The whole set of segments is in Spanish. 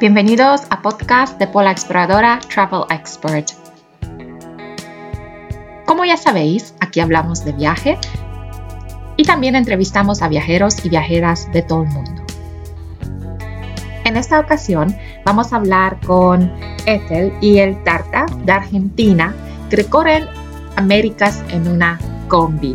Bienvenidos a podcast de Pola Exploradora Travel Expert. Como ya sabéis, aquí hablamos de viaje y también entrevistamos a viajeros y viajeras de todo el mundo. En esta ocasión vamos a hablar con Ethel y el Tarta de Argentina que recorren Américas en una combi.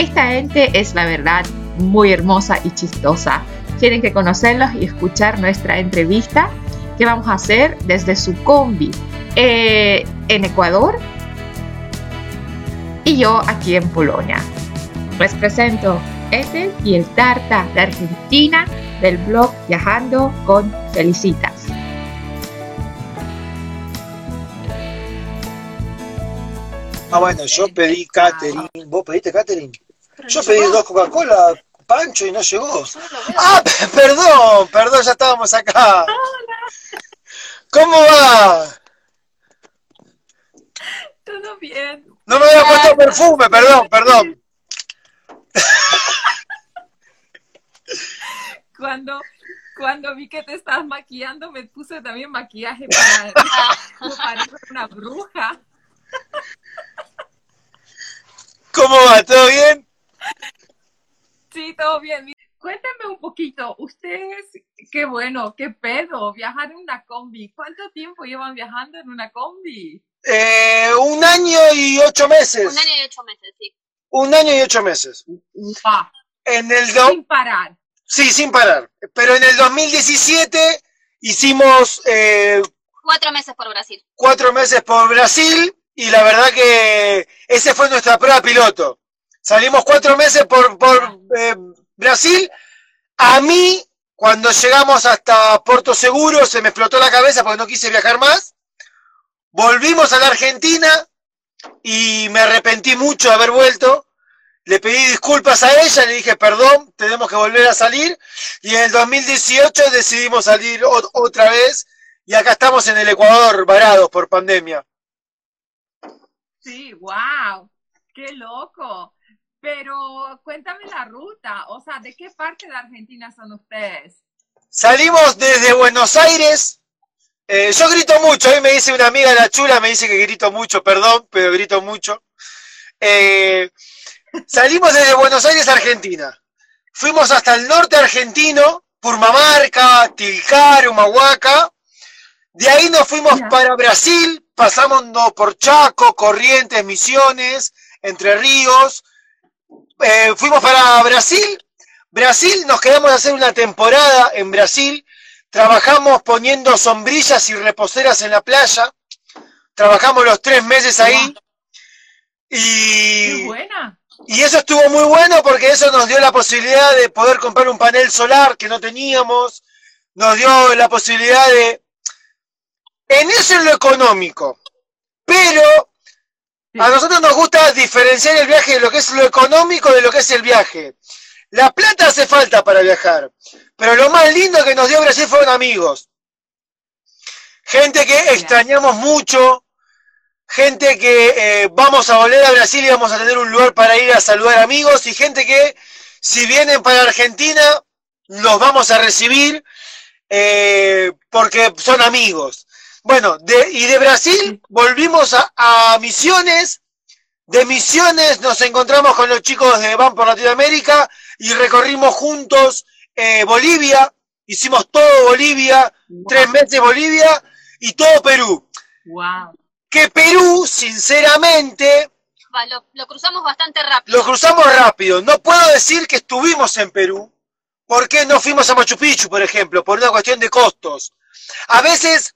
Esta gente es la verdad muy hermosa y chistosa. Tienen que conocerlos y escuchar nuestra entrevista que vamos a hacer desde su combi eh, en Ecuador y yo aquí en Polonia. Les presento este y el Tarta de Argentina del blog Viajando con Felicitas. Ah, bueno, yo pedí catering. ¿Vos pediste catering? Yo pedí dos Coca-Cola, Pancho, y no llegó. Ah, perdón, perdón, ya estábamos acá. ¿Cómo va? Todo bien. No me había puesto perfume, perdón, perdón. Cuando, cuando vi que te estabas maquillando, me puse también maquillaje para parecer una bruja. ¿Cómo va? ¿Todo bien? Sí, todo bien. Cuéntame un poquito, ustedes, qué bueno, qué pedo, viajar en una combi. ¿Cuánto tiempo llevan viajando en una combi? Eh, un año y ocho meses. Un año y ocho meses, sí. Un año y ocho meses. Ah, En el do- sin parar. Sí, sin parar. Pero en el 2017 hicimos eh, Cuatro meses por Brasil. cuatro meses por Brasil y la verdad que ese fue nuestra prueba piloto. Salimos cuatro meses por, eh, Brasil. A mí, cuando llegamos hasta Puerto Seguro, se me explotó la cabeza porque no quise viajar más. Volvimos a la Argentina y me arrepentí mucho de haber vuelto. Le pedí disculpas a ella, le dije perdón, tenemos que volver a salir. Y en el 2018 decidimos salir otra vez y acá estamos en el Ecuador varados por pandemia. Sí, wow, qué loco. Pero cuéntame la ruta, o sea, ¿de qué parte de Argentina son ustedes? Salimos desde Buenos Aires. Eh, yo grito mucho, hoy me dice una amiga la chula, me dice que grito mucho, perdón, pero grito mucho. Eh, salimos desde Buenos Aires, Argentina. Fuimos hasta el norte argentino, Purmamarca, Tilcar, Humahuaca. De ahí nos fuimos para Brasil, pasamos por Chaco, Corrientes, Misiones, Entre Ríos. Eh, fuimos para Brasil. Brasil, nos quedamos a hacer una temporada en Brasil. Trabajamos poniendo sombrillas y reposeras en la playa. Trabajamos los tres meses ahí. Qué Y, buena. y eso estuvo muy bueno porque eso nos dio la posibilidad de poder comprar un panel solar que no teníamos. Nos dio la posibilidad de... En eso es lo económico. Pero. A nosotros nos gusta diferenciar el viaje de lo que es lo económico de lo que es el viaje. La plata hace falta para viajar, pero lo más lindo que nos dio Brasil fueron amigos. Gente que extrañamos mucho, gente que eh, vamos a volver a Brasil y vamos a tener un lugar para ir a saludar amigos y gente que si vienen para Argentina los vamos a recibir eh, porque son amigos. Bueno, de, y de Brasil volvimos a, a Misiones. De Misiones nos encontramos con los chicos de Van por Latinoamérica y recorrimos juntos eh, Bolivia. Hicimos todo Bolivia, tres meses Bolivia y todo Perú. Wow. Que Perú, sinceramente, Va, lo, lo cruzamos bastante rápido. lo cruzamos rápido. No puedo decir que estuvimos en Perú. porque no fuimos a Machu Picchu, por ejemplo? Por una cuestión de costos. A veces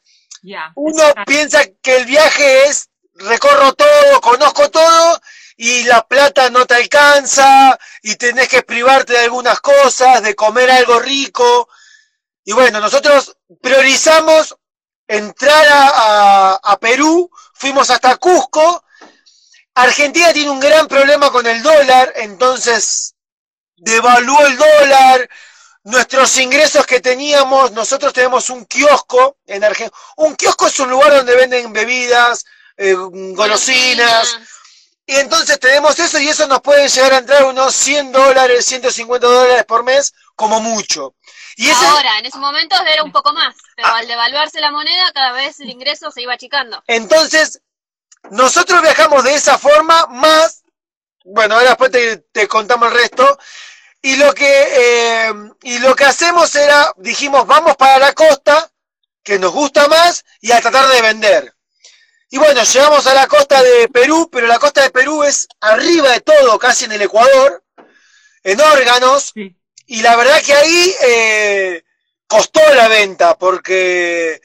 Uno piensa que el viaje es recorro todo, conozco todo y la plata no te alcanza y tenés que privarte de algunas cosas, de comer algo rico. Y bueno, nosotros priorizamos entrar a, a- a Perú, fuimos hasta Cusco. Argentina tiene un gran problema con el dólar, entonces devaluó el dólar. Nuestros ingresos que teníamos, nosotros tenemos un kiosco en Argentina. Un kiosco es un lugar donde venden bebidas, eh, golosinas, Y entonces tenemos eso y eso nos puede llegar a entrar unos 100 dólares, 150 dólares por mes, como mucho. Y ese, Ahora, en esos momentos era un poco más, pero al devaluarse la moneda, cada vez el ingreso se iba achicando. entonces, nosotros viajamos de esa forma, más, bueno, ahora después te, te contamos el resto. Y lo que, eh, y lo que hacemos era, dijimos, vamos para la costa, que nos gusta más, y a tratar de vender. Y bueno, llegamos a la costa de Perú, pero la costa de Perú es arriba de todo, casi en el Ecuador, en órganos, Sí. y la verdad que ahí eh, costó la venta, porque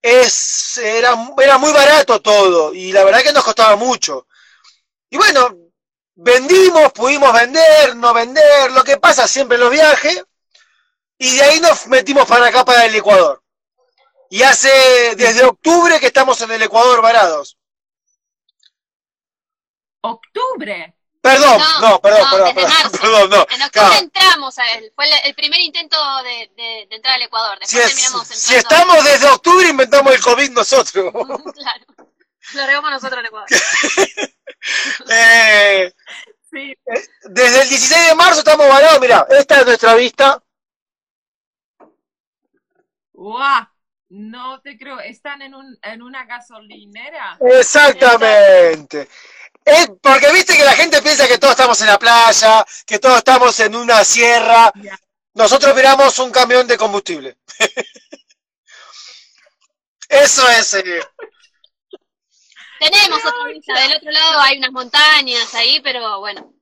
es, era, era muy barato todo, y la verdad que nos costaba mucho. Y bueno, vendimos, pudimos vender, no vender, lo que pasa siempre en los viajes, y de ahí nos metimos para acá, para el Ecuador. Y hace desde octubre que estamos en el Ecuador varados. Octubre. Perdón, No, no, perdón, no, perdón, desde perdón, marzo. perdón, no. En octubre Claro, entramos a él, fue el, el primer intento de, de- de entrar al Ecuador. si, Después es- terminamos si estamos desde octubre, inventamos el COVID nosotros. claro. Lo regamos nosotros al Ecuador. Eh, Sí. desde el 16 de marzo estamos varados. Mira, esta es nuestra vista. ¡Guau! No te creo. Están en, un, en una gasolinera. Exactamente. Es porque viste que la gente piensa que todos estamos en la playa, que todos estamos en una sierra. Nosotros miramos un camión de combustible. Eso es. eh, Tenemos otra vista, del otro lado hay unas montañas ahí, pero bueno.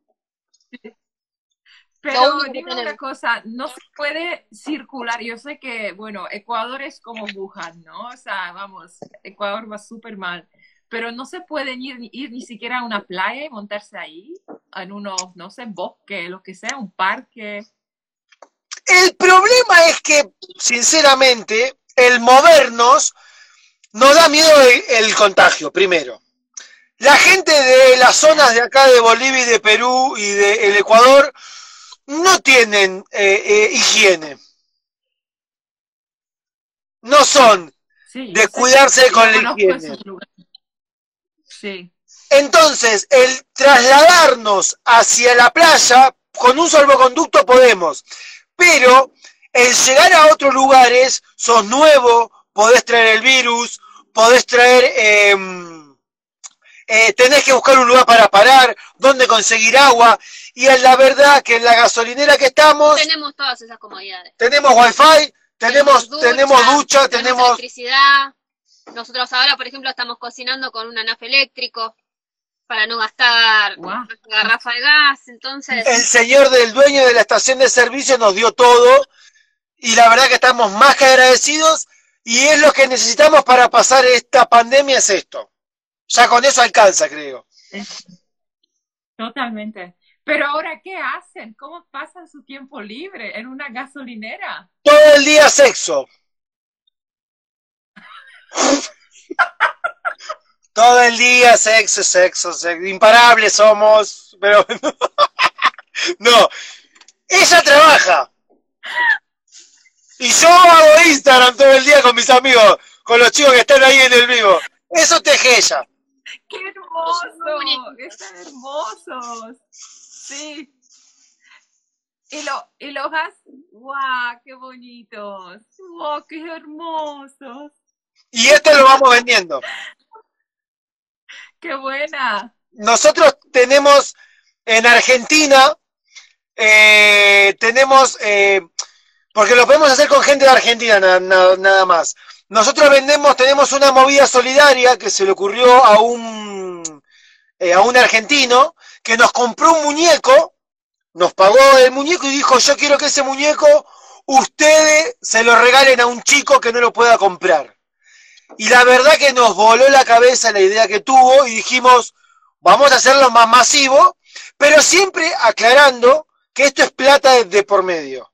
Pero dime una cosa, no se puede circular. Yo sé que, bueno, Ecuador es como Wuhan, ¿no? O sea, vamos, Ecuador va súper mal. Pero no se pueden ir, ir ni siquiera a una playa y montarse ahí, en unos, no sé, bosque, lo que sea, un parque. El problema es que, sinceramente, el movernos nos da miedo el, el contagio, primero. La gente de las zonas de acá de Bolivia y de Perú y del Ecuador no tienen eh, eh, higiene. No son Sí, de cuidarse con la higiene. Sí, Entonces, el trasladarnos hacia la playa con un salvoconducto podemos, pero el llegar a otros lugares, sos nuevo, podés traer el virus, podés traer, eh, eh, tenés que buscar un lugar para parar, donde conseguir agua, y en la verdad que en la gasolinera que estamos, Tenemos todas esas comodidades. tenemos wifi, tenemos, tenemos ducha, tenemos... electricidad. Nosotros ahora, por ejemplo, estamos cocinando con un anafe eléctrico para no gastar Guau. garrafa de gas. Entonces, El señor del dueño de la estación de servicio nos dio todo y la verdad que estamos más que agradecidos y es lo que necesitamos para pasar esta pandemia es esto. Ya con eso alcanza, creo. totalmente. Pero ahora, ¿qué hacen? ¿Cómo pasan su tiempo libre en una gasolinera? Todo el día sexo. Todo el día sexo, sexo, sexo. Imparables somos, pero no. Ella trabaja. Y yo hago Instagram todo el día con mis amigos, con los chicos que están ahí en el vivo. Eso teje ella. ¡Qué hermoso! Están hermosos. Sí. Y, lo, y los has... ¡Guau! ¡Qué bonitos! ¡Wow! ¡Qué hermosos! Y esto lo vamos vendiendo. ¡Qué buena! Nosotros tenemos en Argentina, eh, tenemos, eh, porque lo podemos hacer con gente de Argentina na- na- nada más. Nosotros vendemos, tenemos una movida solidaria que se le ocurrió a un, eh, a un argentino que nos compró un muñeco, nos pagó el muñeco y dijo, yo quiero que ese muñeco ustedes se lo regalen a un chico que no lo pueda comprar. Y la verdad que nos voló la cabeza la idea que tuvo y dijimos, vamos a hacerlo más masivo, pero siempre aclarando que esto es plata de por medio.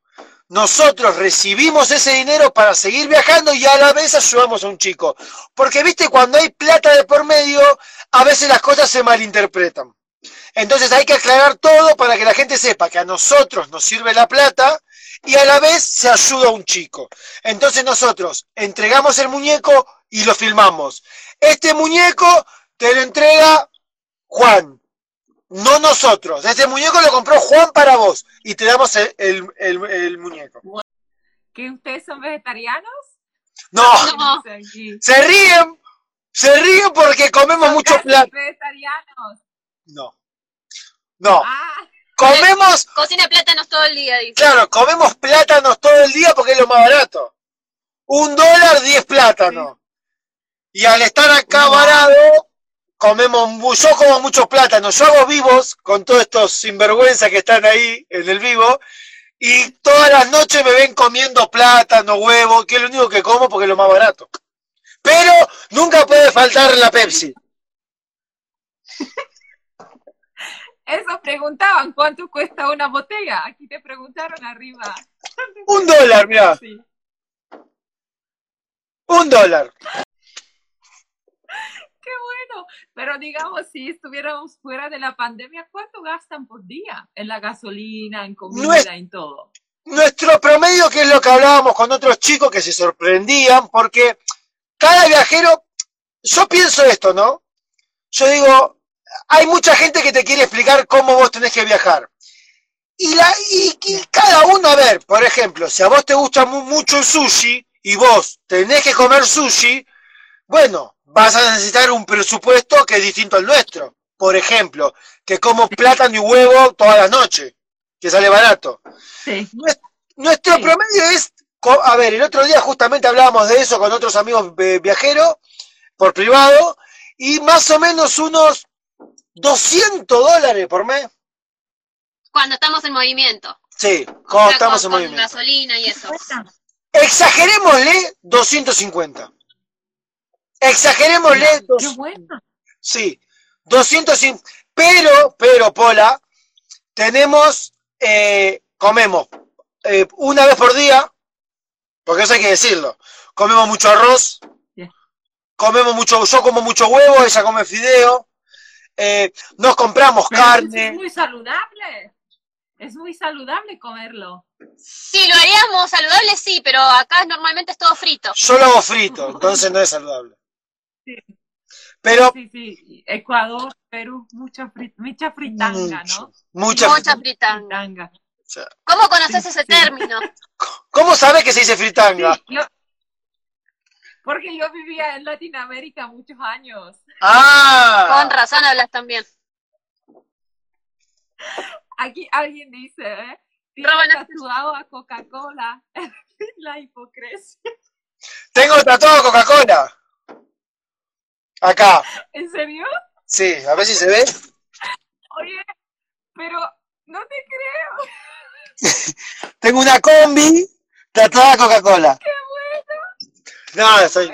Nosotros recibimos ese dinero para seguir viajando y a la vez ayudamos a un chico. Porque viste, cuando hay plata de por medio, a veces las cosas se malinterpretan. Entonces hay que aclarar todo para que la gente sepa que a nosotros nos sirve la plata y a la vez se ayuda a un chico. Entonces nosotros entregamos el muñeco y lo filmamos. Este muñeco te lo entrega Juan. No nosotros. Este muñeco lo compró Juan para vos y te damos el, el- el- el muñeco. ¿Que ustedes son vegetarianos? No, se ríen, se ríen porque comemos mucho plátano. vegetarianos. No, no, Ah, comemos, Cocina plátanos todo el día, dice. claro, comemos plátanos todo el día porque es lo más barato. Un dólar, diez plátanos. Y al estar acá Wow. varado, comemos, yo como muchos plátanos. Yo hago vivos con todos estos sinvergüenzas que están ahí en el vivo. Y todas las noches me ven comiendo plátano, huevo, que es lo único que como porque es lo más barato. Pero nunca puede faltar la Pepsi. eso preguntaban, ¿cuánto cuesta una botella? Aquí te preguntaron arriba. Un dólar, mira, Sí. un dólar. Qué bueno. Pero digamos, si estuviéramos fuera de la pandemia, ¿cuánto gastan por día en la gasolina, en comida, en todo? Nuestro promedio, que es lo que hablábamos con otros chicos que se sorprendían, porque cada viajero, yo pienso esto, ¿no? Yo digo, hay mucha gente que te quiere explicar cómo vos tenés que viajar. Y, la, y, y cada uno, a ver, por ejemplo, si a vos te gusta mu- mucho el sushi y vos tenés que comer sushi, bueno, vas a necesitar un presupuesto que es distinto al nuestro. Por ejemplo, que como plátano y huevo toda la noche, que sale barato. Sí. Nuestro Sí. promedio es, a ver, el otro día justamente hablábamos de eso con otros amigos eh, viajeros por privado y más o menos unos 200 dólares por mes. Cuando estamos en movimiento. Sí, O cuando sea, estamos con, en con movimiento. gasolina y eso. Exagerémosle 250. Exagerémosle, Qué dos- bueno. sí, 250. Pero, pero, Pola, tenemos, eh, comemos eh, una vez por día, porque eso hay que decirlo. Comemos mucho arroz, comemos mucho, yo como mucho huevo, ella come fideo, eh, nos compramos Pero carne. es muy saludable. Es muy saludable comerlo. Sí, lo haríamos saludable, sí, pero acá normalmente es todo frito. Yo lo hago frito, entonces no es saludable. Sí. Pero Sí, sí. Ecuador, Perú, mucha, fri- mucha fritanga, mucho, ¿no? mucha Mucha fritanga. ¿Cómo conoces Sí, ese sí. término? ¿Cómo sabes que se dice fritanga? Sí, yo- porque yo vivía en Latinoamérica muchos años. Ah, Con razón hablas también. Aquí alguien dice, ¿eh? Tiene tatuado a Coca-Cola. La hipocresía. tengo tatuado Coca-Cola. Acá, ¿En serio? sí, a ver si se ve. Oye, pero no te creo. Tengo una combi tatuada Coca-Cola. No, soy...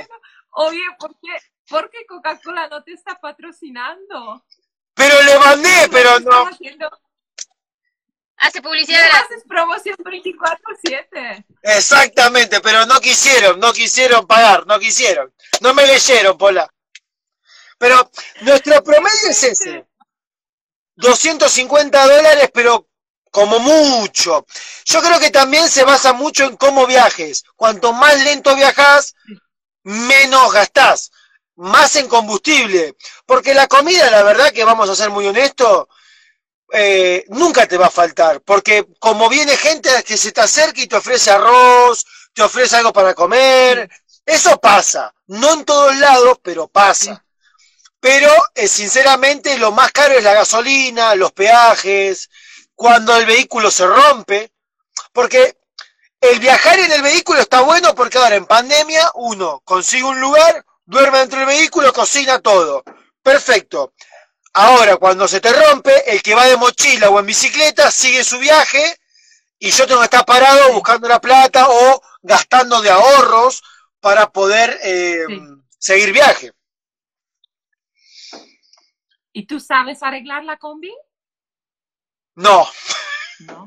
Oye, ¿por qué, por qué Coca-Cola no te está patrocinando? Pero le mandé, pero no. haciendo- Hace no publicidad gratis. haces promoción 24-7. Exactamente, pero no quisieron, no quisieron pagar, no quisieron. No me leyeron, Pola. Pero nuestro promedio es ese. 250 dólares, pero como mucho. Yo creo que también se basa mucho en cómo viajes. Cuanto más lento viajas, menos gastás. Más en combustible. Porque la comida, la verdad que vamos a ser muy honestos, eh, nunca te va a faltar. Porque como viene gente que se te acerca y te ofrece arroz, te ofrece algo para comer, eso pasa. No en todos lados, pero pasa. Pero eh, sinceramente lo más caro es la gasolina, los peajes, cuando el vehículo se rompe, porque el viajar en el vehículo está bueno porque ahora en pandemia uno consigue un lugar, duerme dentro del vehículo, cocina todo. Perfecto. Ahora, cuando se te rompe, el que va de mochila o en bicicleta sigue su viaje y yo tengo que estar parado buscando la plata o gastando de ahorros para poder eh, Sí. seguir viaje. ¿Y tú sabes arreglar la combi? No, No.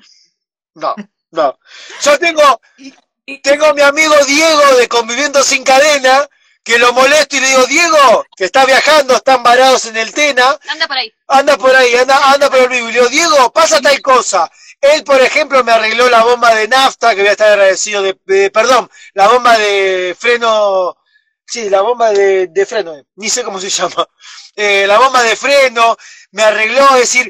no, no. Yo tengo, Y- tengo a mi amigo Diego de Conviviendo Sin Cadena, que lo molesto y le digo, Diego, que está viajando, están varados en el Tena, Anda por ahí. anda por ahí, anda, anda por el vivo. Y le digo, Diego, pasa tal cosa. Él, por ejemplo, me arregló la bomba de nafta, que voy a estar agradecido de, de- perdón, la bomba de freno, sí, la bomba de, de freno, eh, ni sé cómo se llama. Eh, la bomba de freno, me arregló, decir,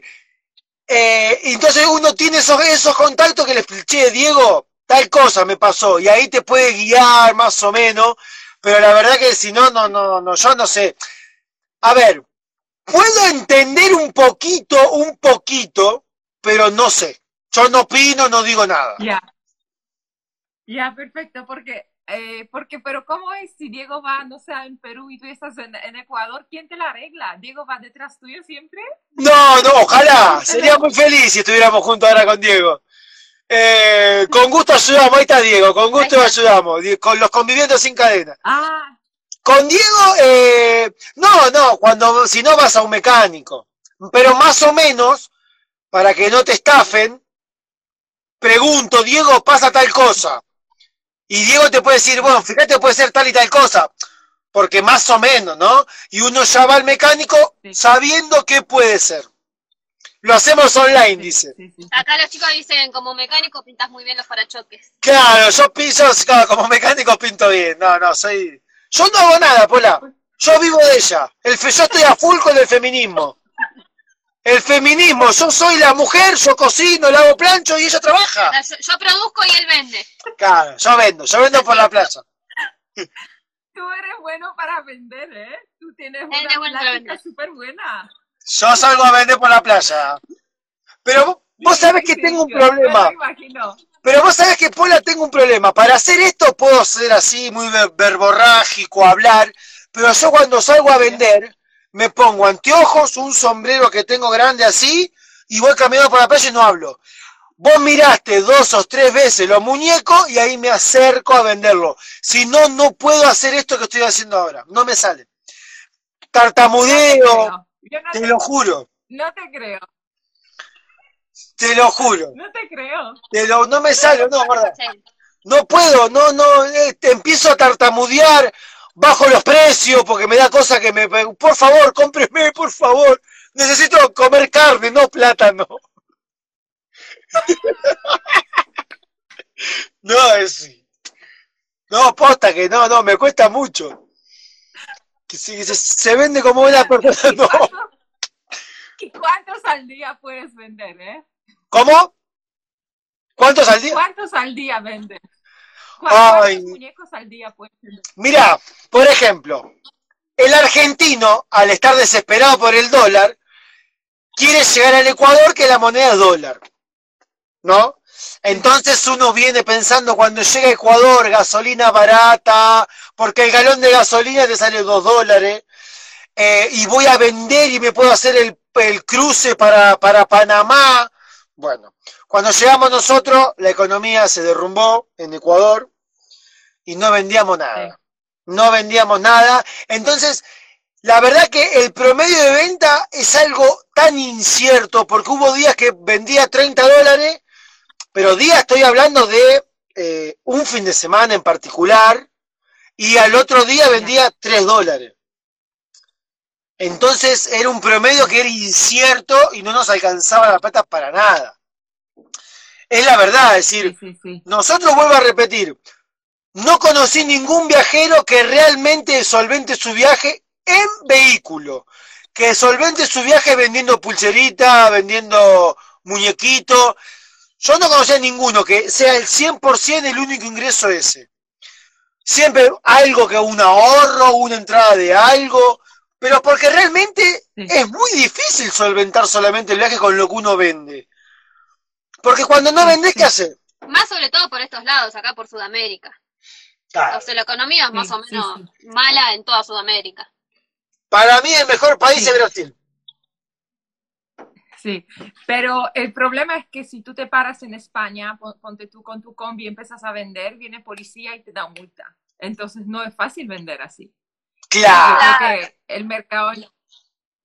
eh, entonces uno tiene esos, esos contactos que le che, Diego, tal cosa me pasó, y ahí te puede guiar más o menos, pero la verdad que si no, no, no, no, yo no sé. A ver, puedo entender un poquito, un poquito, pero no sé. Yo no opino, no digo nada. Ya. Ya, perfecto, porque, eh, porque, pero ¿cómo es si Diego va, no sé, en Perú y tú estás en, en Ecuador? ¿Quién te la arregla? ¿Diego va detrás tuyo siempre? No, no, ojalá. Sería muy feliz si estuviéramos juntos ahora con Diego. Eh, con gusto ayudamos, ahí está Diego, con gusto ayudamos, con los convivientes sin cadena. Ah, Con Diego, eh, no, no, cuando, si no vas a un mecánico, pero más o menos, para que no te estafen, pregunto, Diego, pasa tal cosa. Y Diego te puede decir, bueno, fíjate, puede ser tal y tal cosa, porque más o menos, ¿no? Y uno ya va al mecánico Sí. sabiendo qué puede ser. Lo hacemos online, dice. Acá los chicos dicen, como mecánico pintas muy bien los parachoques. Claro, yo piso, claro, como mecánico pinto bien. No, no, soy. Yo no hago nada, Pola. Yo vivo de ella. El fe- yo estoy a full con el feminismo. El feminismo, yo soy la mujer, yo cocino, le hago plancho y ella trabaja. Yo, yo produzco y él vende. Claro, yo vendo, yo vendo por la playa. Tú eres bueno para vender, ¿eh? Tú tienes Él una plática súper buena. Yo salgo a vender por la playa. Pero vos, vos sabés que Sí, tengo un problema. me imagino. Pero vos sabés que, Pola, tengo un problema. Para hacer esto puedo ser así, muy ver- verborrágico, hablar, pero yo cuando salgo a vender, me pongo anteojos, un sombrero que tengo grande así, y voy caminando por la playa y no hablo. Vos miraste dos o tres veces los muñecos y ahí me acerco a venderlo. Si no, no puedo hacer esto que estoy haciendo ahora. No me sale. Tartamudeo, Creo. Yo no te te, lo juro, no te creo, te lo juro. no te creo. Te lo, no me sale, no, verdad. No puedo, no, no, eh, te empiezo a tartamudear, bajo los precios porque me da cosa que me... Por favor, cómpreme, por favor. Necesito comer carne, no plátano. No, es... No, posta que no, no, me cuesta mucho. Que si se, se vende como una persona, no. ¿Y cuántos al día puedes vender, eh? ¿Cómo? ¿Cuántos al día? ¿Cuántos al día vendes? ¿Cu- Ay. Mira, por ejemplo, el argentino, al estar desesperado por el dólar, quiere llegar al Ecuador que la moneda es dólar. ¿No? Entonces uno viene pensando cuando llega a Ecuador, gasolina barata, porque el galón de gasolina te sale dos dólares, eh, y voy a vender y me puedo hacer el, el cruce para, para Panamá. Bueno, cuando llegamos nosotros, la economía se derrumbó en Ecuador y no vendíamos nada. No vendíamos nada. Entonces, la verdad que el promedio de venta es algo tan incierto, porque hubo días que vendía 30 dólares, pero días estoy hablando de eh, un fin de semana en particular, y al otro día vendía 3 dólares. Entonces era un promedio que era incierto y no nos alcanzaba la plata para nada. Es la verdad, es decir, Sí, sí, sí. nosotros vuelvo a repetir, no conocí ningún viajero que realmente solvente su viaje en vehículo, que solvente su viaje vendiendo pulserita, vendiendo muñequito. Yo no conocí a ninguno que sea el 100% el único ingreso ese. Siempre algo que un ahorro, una entrada de algo, pero porque realmente es muy difícil solventar solamente el viaje con lo que uno vende. Porque cuando no sí. ¿qué haces? Más sobre todo por estos lados, acá por Sudamérica. Claro. O sea, la economía es más Sí, o menos sí. mala en toda Sudamérica. Para mí el mejor país Sí. es Brasil. Sí, pero el problema es que si tú te paras en España, pon- ponte tú con tu combi y empiezas a vender, viene policía y te da multa. Entonces no es fácil vender así. Yo Claro. creo que el mercado,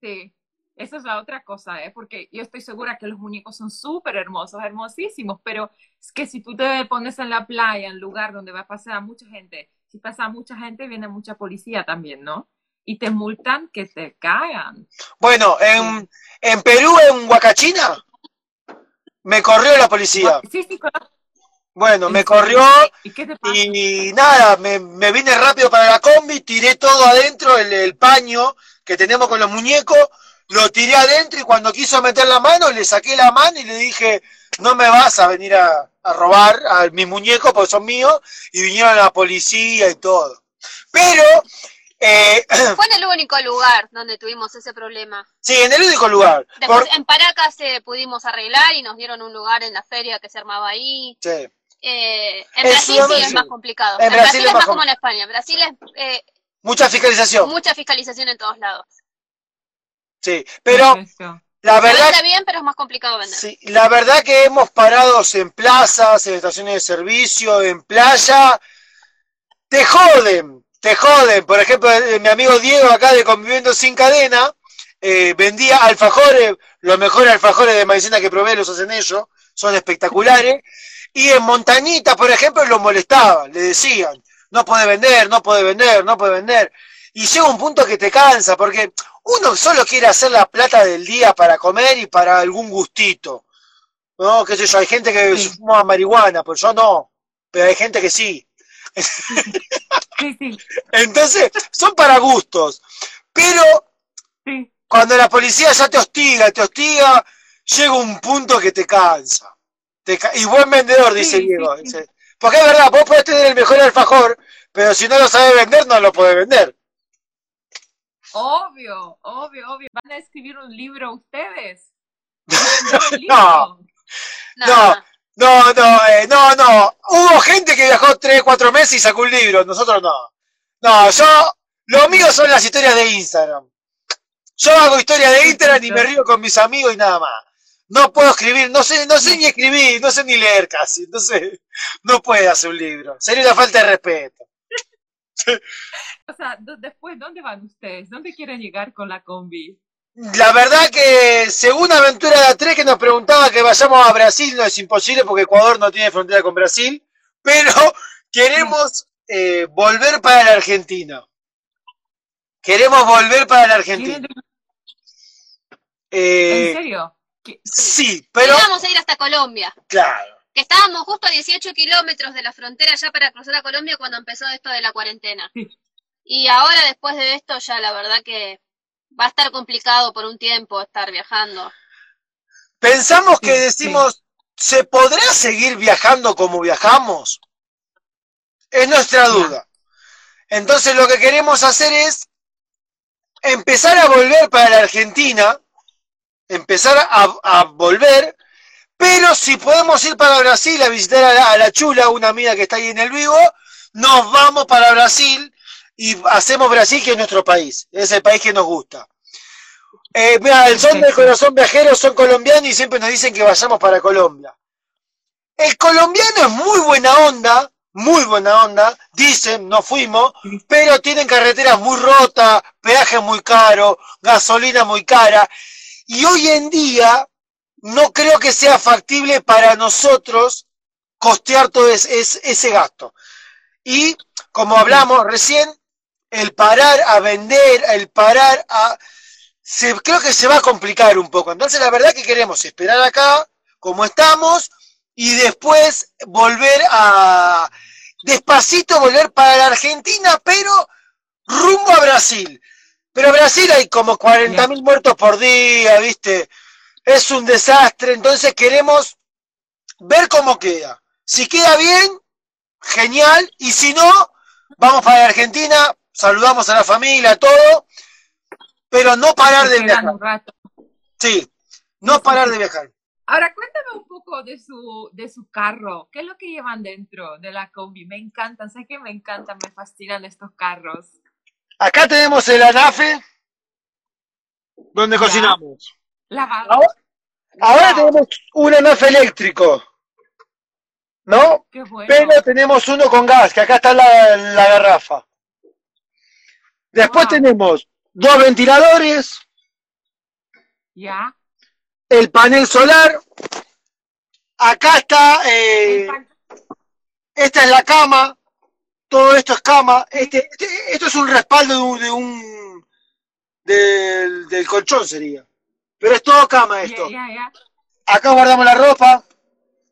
sí, esa es la otra cosa, ¿eh? porque yo estoy segura que los muñecos son súper hermosos, hermosísimos, pero es que si tú te pones en la playa, en lugar donde va a pasar mucha gente, si pasa mucha gente, viene mucha policía también, ¿no? Y te multan que te cagan. Bueno, en, en Perú, en Huacachina, me corrió la policía. Sí, sí, conozco. Bueno, me ¿En corrió ¿Y qué te pasa? y nada, me, me vine rápido para la combi, tiré todo adentro, el, el paño que tenemos con los muñecos, lo tiré adentro y cuando quiso meter la mano, le saqué la mano y le dije, no me vas a venir a, a robar a mis muñecos porque son míos, y vinieron la policía y todo. Pero, eh, Fue en el único lugar donde tuvimos ese problema. sí, en el único lugar. Después Por- en Paracas eh, pudimos arreglar y nos dieron un lugar en la feria que se armaba ahí. sí. Eh, en En Brasil sí es más complicado. En En, Brasil Brasil, es más más como com- en España. Brasil es eh, Mucha fiscalización. mucha fiscalización en todos lados. Sí, pero Perfecto. la Se verdad, vende bien, pero es más complicado vender. sí, la verdad que hemos parado en plazas, en estaciones de servicio, en playa, te joden, te joden. Por ejemplo, eh, mi amigo Diego acá de Conviviendo Sin Cadena, eh, vendía alfajores, los mejores alfajores de maicena que probé los hacen ellos, son espectaculares. Y en Montañita, por ejemplo, lo molestaban, le decían, no puede vender, no puede vender, no puede vender. Y llega un punto que te cansa, porque uno solo quiere hacer la plata del día para comer y para algún gustito. No, qué sé yo, hay gente que Sí. fuma marihuana, pues yo no, pero hay gente que sí. Sí, sí, Entonces, son para gustos. Pero cuando la policía ya te hostiga, te hostiga, llega un punto que te cansa. Te ca- y buen vendedor, dice Diego. dice. Porque es verdad, vos podés tener el mejor alfajor, pero si no lo sabes vender, no lo podés vender. Obvio, obvio, obvio. ¿Van a escribir un libro ustedes? ¿Van a vender un No. libro? No. No, no, eh, no, no. Hubo gente que viajó tres, cuatro meses y sacó un libro, nosotros no. No, yo, lo mío son las historias de Instagram. Yo hago historias de Instagram y me río con mis amigos y nada más. No puedo escribir, no sé, no sé ni escribir, no sé ni leer casi, entonces no puedo hacer un libro. Sería una falta de respeto. O sea, después, ¿dónde van ustedes? ¿Dónde quieren llegar con la combi? La verdad que según Aventura de A3 que nos preguntaba que vayamos a Brasil, no es imposible porque Ecuador no tiene frontera con Brasil, pero queremos eh, volver para la Argentina. Queremos volver para la Argentina. ¿Quieren- Eh, ¿En serio? ¿Qué- sí, pero Íbamos a ir hasta Colombia. claro. Que estábamos justo a 18 kilómetros de la frontera ya para cruzar a Colombia cuando empezó esto de la cuarentena. Sí. Y ahora, después de esto, ya la verdad que va a estar complicado por un tiempo estar viajando. Pensamos que Sí, decimos, ¿se podrá seguir viajando como viajamos? Es nuestra duda. Entonces lo que queremos hacer es empezar a volver para la Argentina, empezar a, a volver, pero si podemos ir para Brasil a visitar a la, a la Chula, una amiga que está ahí en el vivo, nos vamos para Brasil y hacemos Brasil, que es nuestro país, es el país que nos gusta. Eh, mira, el son del corazón viajero son colombianos y siempre nos dicen que vayamos para Colombia. El colombiano es muy buena onda, muy buena onda, dicen, no fuimos, pero tienen carreteras muy rotas, peaje muy caro, gasolina muy cara, y hoy en día no creo que sea factible para nosotros costear todo es- es- ese gasto. Y como hablamos recién, el parar a vender, el parar a... Se, creo que se va a complicar un poco. Entonces la verdad que queremos esperar acá, como estamos, y después volver a... Despacito volver para la Argentina, pero rumbo a Brasil. Pero Brasil hay como 40 mil muertos por día, ¿viste? Es un desastre, entonces queremos ver cómo queda. Si queda bien, genial, y si no, vamos para Argentina, saludamos a la familia, todo, pero no parar de viajar. Sí, no parar de viajar. Ahora cuéntame un poco de su, de su carro. ¿Qué es lo que llevan dentro de la combi? Me encantan, sé que me encantan, me fascinan estos carros. Acá tenemos el anafe, donde Ya. cocinamos. Lavado. Ahora, tenemos un anafe eléctrico, ¿no? qué bueno. Pero tenemos uno con gas, que acá está la, la garrafa. Después Wow. tenemos dos ventiladores, Ya. el panel solar. Acá está, eh, esta es la cama. Todo esto es cama. Este, este- esto es un respaldo de un, de un- del, del colchón sería. Pero es todo cama esto. Acá guardamos la ropa.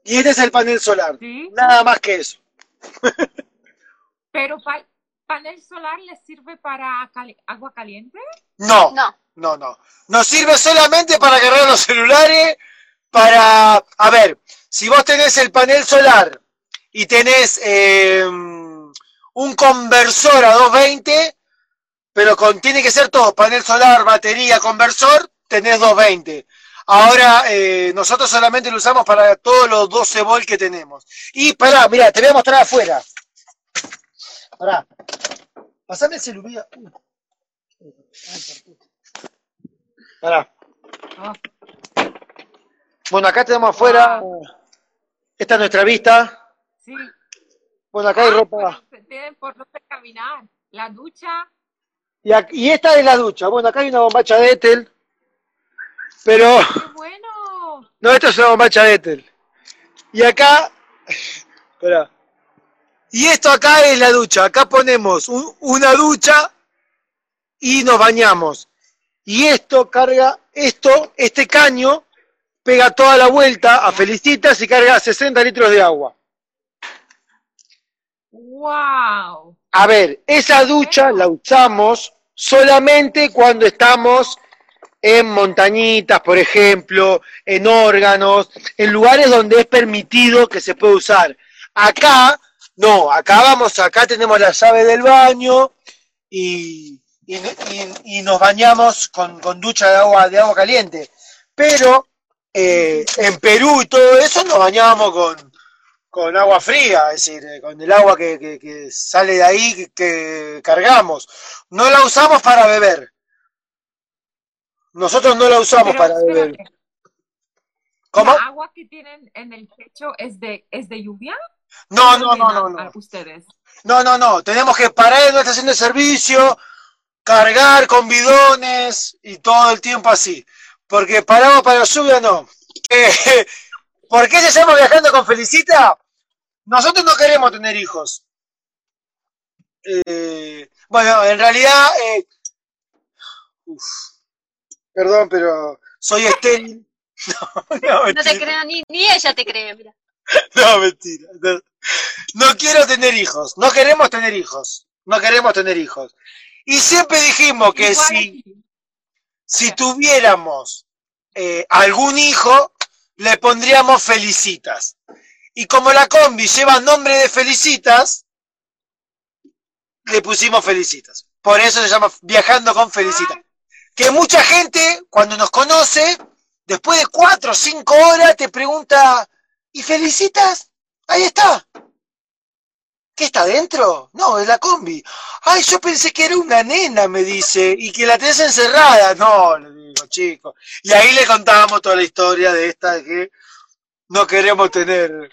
Y este es el panel solar. Sí. Nada más que eso. Pero pa- panel solar les sirve para cali- agua caliente. No, No, no, no. Nos sirve solamente para cargar los celulares, para, a ver, si vos tenés el panel solar y tenés eh, un conversor a 220, pero con, tiene que ser todo, panel solar, batería, conversor, tenés 220. Ahora eh, nosotros solamente lo usamos para todos los 12 volt que tenemos. Y pará, mira, te voy a mostrar afuera. Pará. Pasame el celular. Pará. Bueno, acá tenemos afuera. Esta es nuestra vista. Sí. Bueno, acá hay Ah, ropa. tienen por dónde caminar. La ducha. Y esta es la ducha. Bueno, acá hay una bombacha de Ethel. Pero. ¡Qué bueno! No, esto es una bombacha de Ethel. Y acá. Esperá. Y esto acá es la ducha. Acá ponemos un- una ducha y nos bañamos. Y esto carga, esto, este caño, pega toda la vuelta a Felicitas y carga 60 litros de agua. ¡Wow! A ver, esa ducha la usamos solamente cuando estamos en montañitas, por ejemplo, en órganos, en lugares donde es permitido que se pueda usar. Acá, no, acá vamos, acá tenemos la llave del baño y, y- nos bañamos con, con ducha de agua, de agua caliente. Pero eh, en Perú y todo eso nos bañábamos con, con agua fría, es decir, eh, con el agua que, que- sale de ahí que cargamos. No la usamos para beber. Nosotros no la usamos Pero, para beber. espérate, ¿Cómo? ¿La agua que tienen en el techo es de, es de lluvia? No, ¿O no, no, no, no. Ustedes. No, no, no. Tenemos que parar en nuestra estación de servicio, cargar con bidones y todo el tiempo así. Porque paramos para la lluvia, no. Eh, ¿Por qué se llama viajando con Felicita? Nosotros no queremos tener hijos. Eh, bueno, en realidad, eh, uf, perdón, pero soy estéril. No, no, No te creo, ni, ni ella te cree, mira. No, mentira. No, No quiero tener hijos. No queremos tener hijos. No queremos tener hijos. Y siempre dijimos que Igual si, si tuviéramos eh, algún hijo, le pondríamos Felicitas. Y como la combi lleva nombre de Felicitas, le pusimos Felicitas. Por eso se llama Viajando con Felicitas. Que mucha gente, cuando nos conoce, después de cuatro o cinco horas, te pregunta, ¿y Felicitas? Ahí está. ¿Qué está adentro? No, es la combi. Ay, yo pensé que era una nena, me dice, y que la tenés encerrada. No, le digo, chico. Y ahí le contábamos toda la historia de esta que no queremos tener.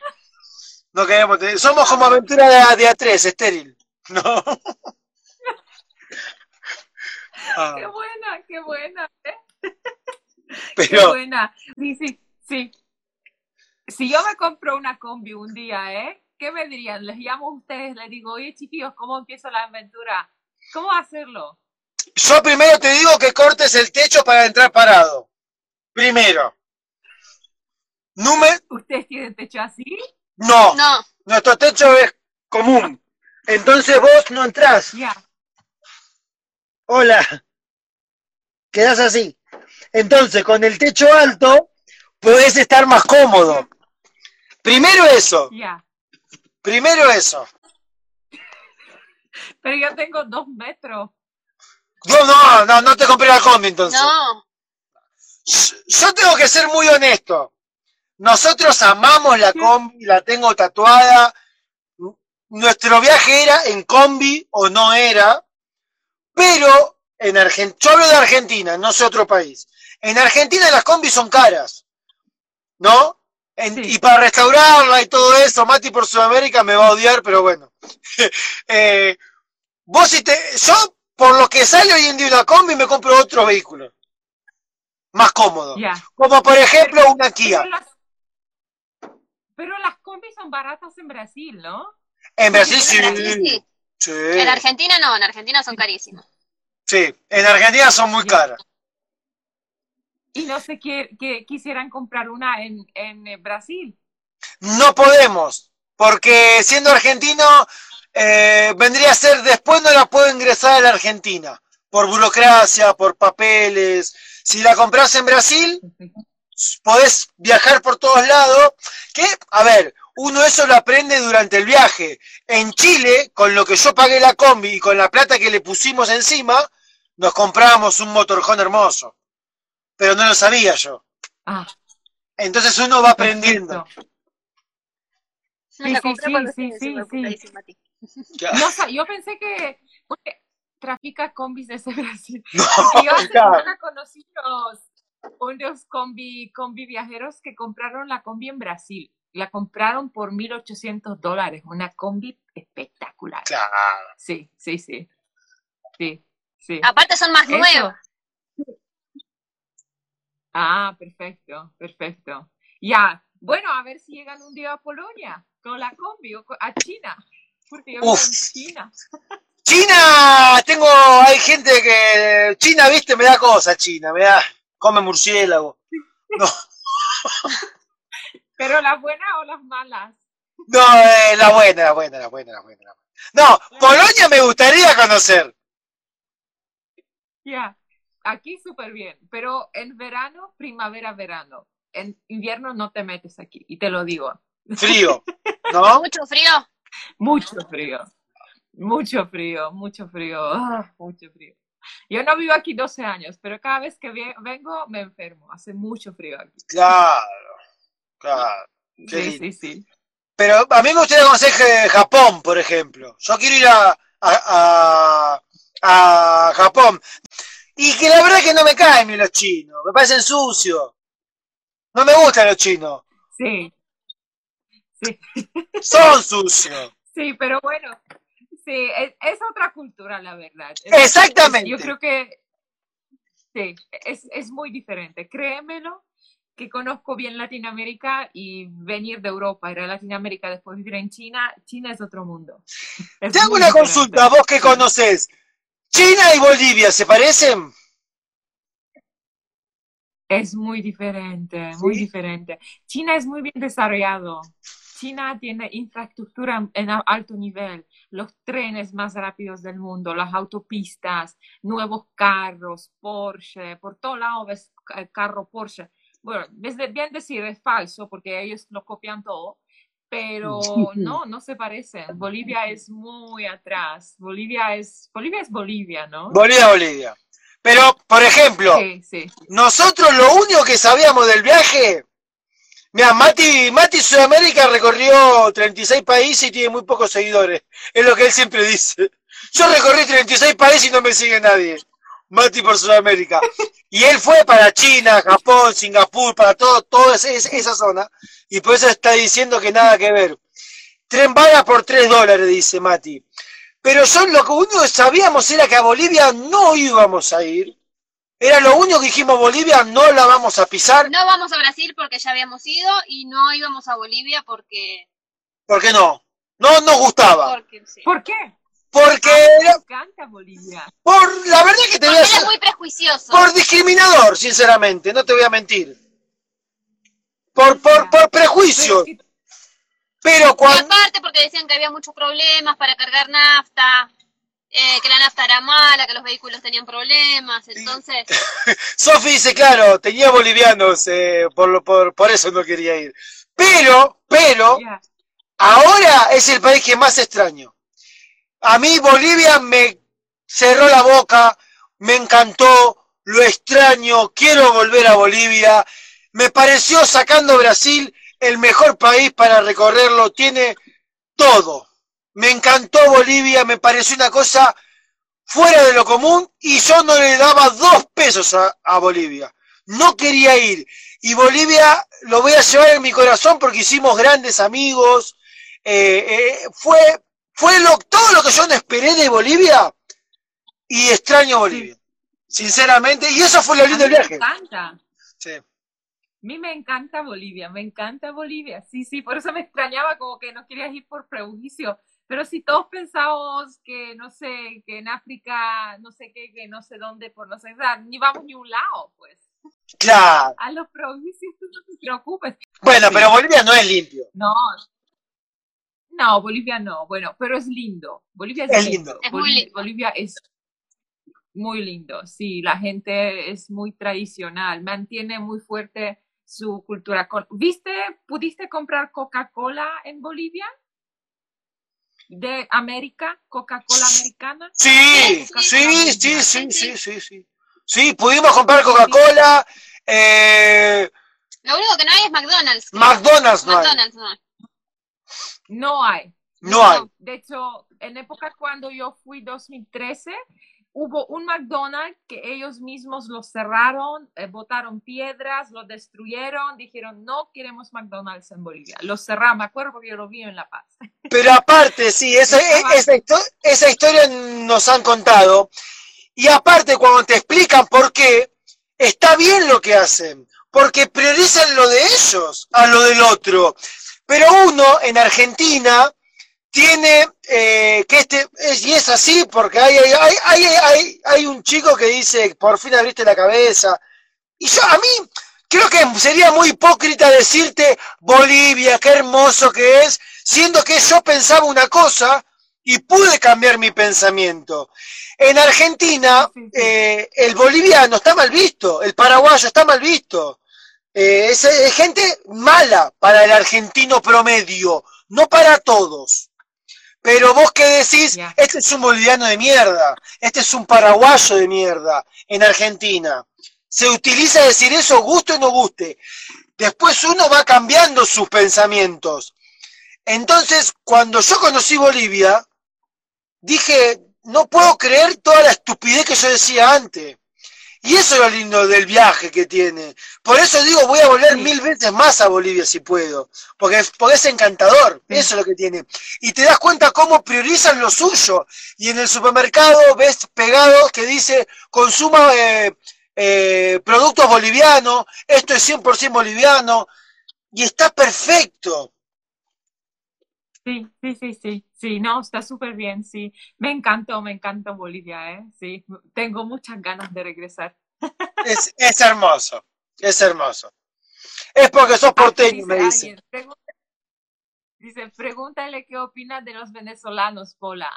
No queremos tener. Somos como aventura de, de A3, estéril. No. Ah, Qué buena, qué buena. ¿eh? Qué buena. Sí, sí, sí. Si yo me compro una combi un día, ¿eh? ¿Qué me dirían? Les llamo a ustedes, les digo, oye chiquillos, ¿cómo empiezo la aventura? ¿Cómo hacerlo? yo primero te digo que cortes el techo para entrar parado. Primero. Número. ¿Ustedes tienen techo así? No. No, Nuestro techo es común. Entonces vos no entrás. Ya. Hola. Quedás así. Entonces, con el techo alto, podés estar más cómodo. Primero eso. Ya. Primero eso. Pero yo tengo dos metros. No, no, no, no te compré la combi entonces. no. Yo tengo que ser muy honesto. Nosotros amamos la combi, la tengo tatuada. Nuestro viaje era en combi o no era, pero en Argentina, yo hablo de Argentina, no sé otro país. En Argentina las combis son caras, ¿no? En- Sí. Y para restaurarla y todo eso, Mati por Sudamérica me va a odiar, pero bueno. Eh, vos si te, yo por lo que sale hoy en día una combi me compro otro vehículo, más cómodo. Como por ejemplo una Kia. Pero las, pero las combis son baratas en Brasil, ¿no? En Brasil sí. En Brasil sí. Sí, En Argentina no, en Argentina son carísimos. sí. En Argentina son muy caras. Y no sé qué, qué quisieran comprar una en, en eh, Brasil. No podemos, porque siendo argentino, eh, vendría a ser después no la puedo ingresar a la Argentina, por burocracia, por papeles. Si la compras en Brasil, podés viajar por todos lados. Que, a ver, uno eso lo aprende durante el viaje. En Chile, con lo que yo pagué la combi y con la plata que le pusimos encima, nos comprábamos un motorjón hermoso. Pero no lo sabía yo. Ah, Entonces uno va aprendiendo. Sí, sí, sí, sí, yo pensé que porque trafica combis desde Brasil. Yo hace semana conocí unos, unos combi, combi viajeros que compraron la combi en Brasil. La compraron por 1.800 dólares. Una combi espectacular. Claro. Sí, sí, sí. Sí, sí. Aparte son más Eso. nuevas. Ah, perfecto, perfecto. Ya, bueno, a ver si llegan un día a Polonia con la combi o a China. Porque yo Uf. en China. China, tengo, hay gente que, China, viste, me da cosa, China, me da, come murciélago. No, Pero las buenas o las malas. no, eh, la buena, la buena, la buena, la buena. la buena. No, Polonia me gustaría conocer. Ya, aquí súper bien, pero en verano, primavera, verano. En invierno no te metes aquí, y te lo digo. Frío, ¿no? Mucho frío. Mucho frío, mucho frío, mucho frío, ah, mucho frío. Yo no vivo aquí 12 años, pero cada vez que vengo me enfermo. Hace mucho frío aquí. Claro, claro. Sí, sí, sí. Pero a mí me gustaría conocer eh, Japón, por ejemplo. Yo quiero ir a, a, a, a Japón. Y que la verdad es que no me caen bien los chinos, me parecen sucios. No me gustan los chinos, Sí, sí, son sucios. sí, pero bueno, sí, es, es otra cultura, la verdad. Es- Exactamente. Yo creo que sí, es, es muy diferente. Créemelo, que conozco bien Latinoamérica y venir de Europa, ir a Latinoamérica, después vivir en China, China es otro mundo. Es Te hago muy una diferente. consulta, vos que conoces. ¿China y Bolivia se parecen? Es muy diferente, muy ¿Sí? diferente. China es muy bien desarrollado. China tiene infraestructura en alto nivel, los trenes más rápidos del mundo, las autopistas, nuevos carros, Porsche, por todo lado ves ca- carro Porsche. Bueno, es de- bien decir, es falso porque ellos lo copian todo, pero no, no se parecen. Bolivia es muy atrás. Bolivia es, Bolivia es Bolivia, ¿no? Bolivia, Bolivia. Pero, por ejemplo, Sí, sí. nosotros lo único que sabíamos del viaje, mira, Mati, Mati Sudamérica recorrió 36 países y tiene muy pocos seguidores. Es lo que él siempre dice. Yo recorrí 36 países y no me sigue nadie. Mati por Sudamérica. Y él fue para China, Japón, Singapur, para todo, toda esa, esa zona. Y por eso está diciendo que nada que ver. Tren bala por 3 dólares, dice Mati. Pero yo lo que único que sabíamos era que a Bolivia no íbamos a ir. Era lo único que dijimos, Bolivia no la vamos a pisar. No vamos a Brasil porque ya habíamos ido y no íbamos a Bolivia porque... ¿Por qué no? No nos gustaba. porque sí. ¿Por qué? Porque, Me encanta Bolivia. por la verdad que te voy a decir, muy prejuicioso. por discriminador, sinceramente, no te voy a mentir. Por, por, por prejuicio. Pero Pero Y cuando... aparte porque decían que había muchos problemas para cargar nafta, eh, que la nafta era mala, que los vehículos tenían problemas, entonces... Sofi dice, claro, tenía bolivianos, eh, por, lo- por, por eso no quería ir. Pero, pero, ahora es el país que más extraño. A mí Bolivia me cerró la boca, me encantó, lo extraño, quiero volver a Bolivia. Me pareció sacando Brasil el mejor país para recorrerlo, tiene todo. Me encantó Bolivia, me pareció una cosa fuera de lo común y yo no le daba dos pesos a, Bolivia. No quería ir. Y Bolivia lo voy a llevar en mi corazón porque hicimos grandes amigos. Eh, eh, fue fue lo, todo lo que yo no esperé de Bolivia y extraño Bolivia. Sinceramente, y eso fue lo A lindo del me viaje. encanta. A Sí. mí me encanta Bolivia, me encanta Bolivia. Sí, sí, por eso me extrañaba como que no querías ir por prejuicio. Pero si todos pensamos que, no sé, que en África, no sé qué, que no sé dónde, por no sé, o sea, ni vamos ni a un lado, pues. Claro. A los prejuicios tú no te preocupes. Bueno, pero Bolivia no es limpio. No. No, Bolivia no. Bueno, pero es lindo. Bolivia es, Es lindo. Es muy Boli- lindo. Bolivia es muy lindo, sí, la gente es muy tradicional, mantiene muy fuerte su cultura. ¿Viste, pudiste comprar Coca-Cola en Bolivia? ¿De América? ¿Coca-Cola americana? Sí, sí, sí, sí, sí, sí, sí. Sí, pudimos comprar Coca-Cola. Eh, Lo único que no hay es McDonald's. McDonald's no McDonald's no hay. No hay. No hay. De hecho, en época cuando yo fui 2013, hubo un McDonald's que ellos mismos lo cerraron, eh, botaron piedras, lo destruyeron, dijeron no queremos McDonald's en Bolivia. Lo cerraron, me acuerdo porque yo lo vi en La Paz. Pero aparte, sí, esa, esa, esa historia nos han contado. Y aparte, cuando te explican por qué, está bien lo que hacen, porque priorizan lo de ellos a lo del otro. Pero uno en Argentina tiene eh, que este, es, y es así, porque hay, hay, hay, hay, hay un chico que dice, por fin abriste la cabeza. Y yo, a mí, creo que sería muy hipócrita decirte, Bolivia, qué hermoso que es, siendo que yo pensaba una cosa y pude cambiar mi pensamiento. En Argentina, eh, el boliviano está mal visto, el paraguayo está mal visto. Eh, es, es gente mala para el argentino promedio, no para todos. Pero vos qué decís, este es un boliviano de mierda, este es un paraguayo de mierda en Argentina. Se utiliza decir eso, guste o no guste. Después uno va cambiando sus pensamientos. Entonces, cuando yo conocí Bolivia, dije, no puedo creer toda la estupidez que yo decía antes. Y eso es lo lindo del viaje que tiene. Por eso digo, voy a volver mil veces más a Bolivia si puedo. Porque, porque es encantador. Eso es lo que tiene. Y te das cuenta cómo priorizan lo suyo. Y en el supermercado ves pegado que dice, consuma eh, eh, productos bolivianos, esto es 100% boliviano. Y está perfecto. Sí, sí, sí, sí, sí, no, está súper bien, sí. Me encantó, me encantó Bolivia, ¿eh? Sí, tengo muchas ganas de regresar. Es, es hermoso. Es hermoso. Es porque sos porteño, me dice dice. alguien, pregunta- dice, pregúntale qué opinas de los venezolanos, Pola.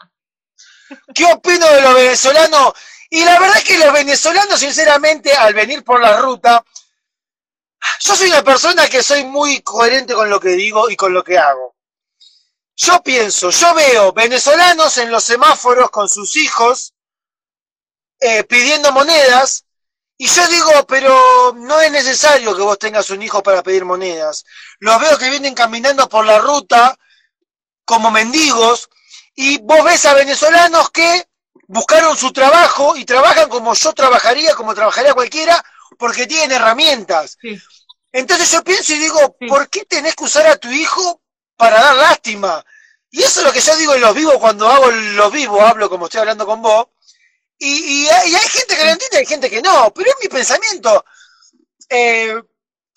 ¿Qué opino de los venezolanos? Y la verdad es que los venezolanos, sinceramente, al venir por la ruta, yo soy una persona que soy muy coherente con lo que digo y con lo que hago. Yo pienso, yo veo venezolanos en los semáforos con sus hijos eh, pidiendo monedas y yo digo, pero no es necesario que vos tengas un hijo para pedir monedas. Los veo que vienen caminando por la ruta como mendigos y vos ves a venezolanos que buscaron su trabajo y trabajan como yo trabajaría, como trabajaría cualquiera, porque tienen herramientas. Sí. Entonces yo pienso y digo, Sí. ¿por qué tenés que usar a tu hijo para dar lástima? Y eso es lo que yo digo en los vivos, cuando hago los vivos, hablo como estoy hablando con vos. Y, y hay, y hay gente que lo entiende, hay gente que no, pero es mi pensamiento. Eh,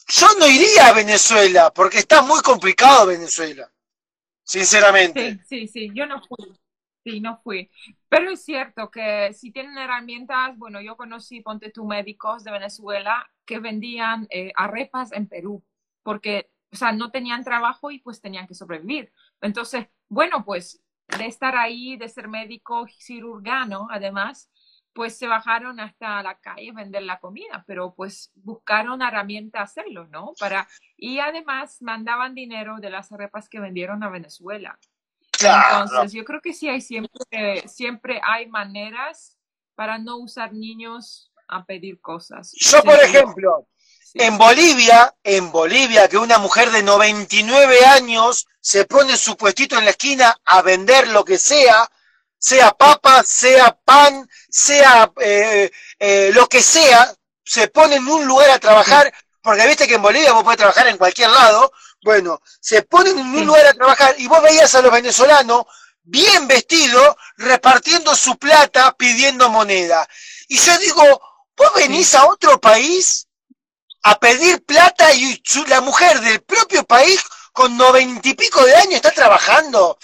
yo no iría a Venezuela, porque está muy complicado Venezuela, sinceramente. Sí, sí, sí, yo no fui. Sí, no fui. Pero es cierto que si tienen herramientas, bueno, yo conocí, ponte tú, médicos de Venezuela que vendían eh, arepas en Perú, porque, o sea, no tenían trabajo y pues tenían que sobrevivir. Entonces, bueno, pues de estar ahí, de ser médico cirujano, además, pues se bajaron hasta la calle a vender la comida, pero pues buscaron herramienta hacerlo, ¿no? Para, y además mandaban dinero de las arepas que vendieron a Venezuela. Claro. Entonces, yo creo que sí hay siempre, siempre hay maneras para no usar niños a pedir cosas. Yo, por ejemplo. En Bolivia, en Bolivia, que una mujer de 99 años se pone su puestito en la esquina a vender lo que sea, sea papa, sea pan, sea eh, eh, lo que sea, se pone en un lugar a trabajar, porque viste que en Bolivia vos podés trabajar en cualquier lado, bueno, se ponen en un lugar a trabajar y vos veías a los venezolanos bien vestidos, repartiendo su plata, pidiendo moneda. Y yo digo, vos venís a otro país a pedir plata y su- la mujer del propio país con noventa y pico de años está trabajando.